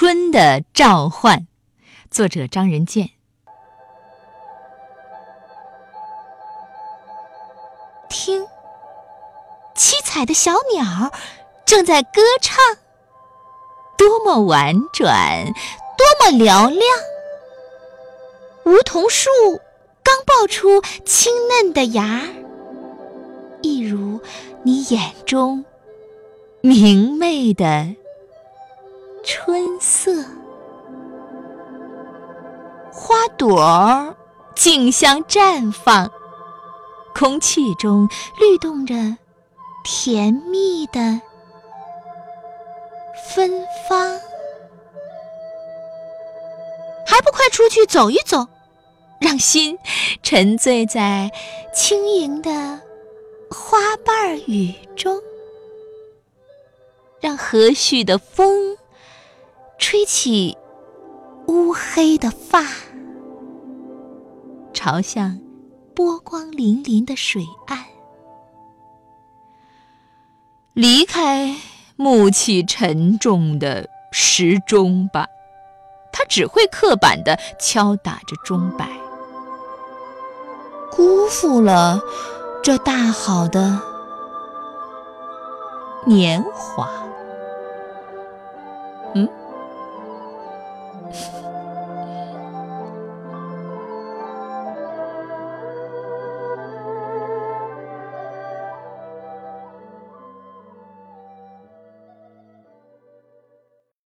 春的召唤，作者张仁健。听，七彩的小鸟正在歌唱，多么婉转，多么嘹亮。梧桐树刚爆出青嫩的芽，一如你眼中明媚的春色。花朵儿竞相绽放。空气中律动着甜蜜的芬芳，还不快出去走一走，让心沉醉在轻盈的花瓣雨中，让和煦的风吹起乌黑的发，朝向。波光粼粼的水岸，离开木气沉重的时钟吧，它只会刻板的敲打着钟摆，辜负了这大好的年华。嗯 you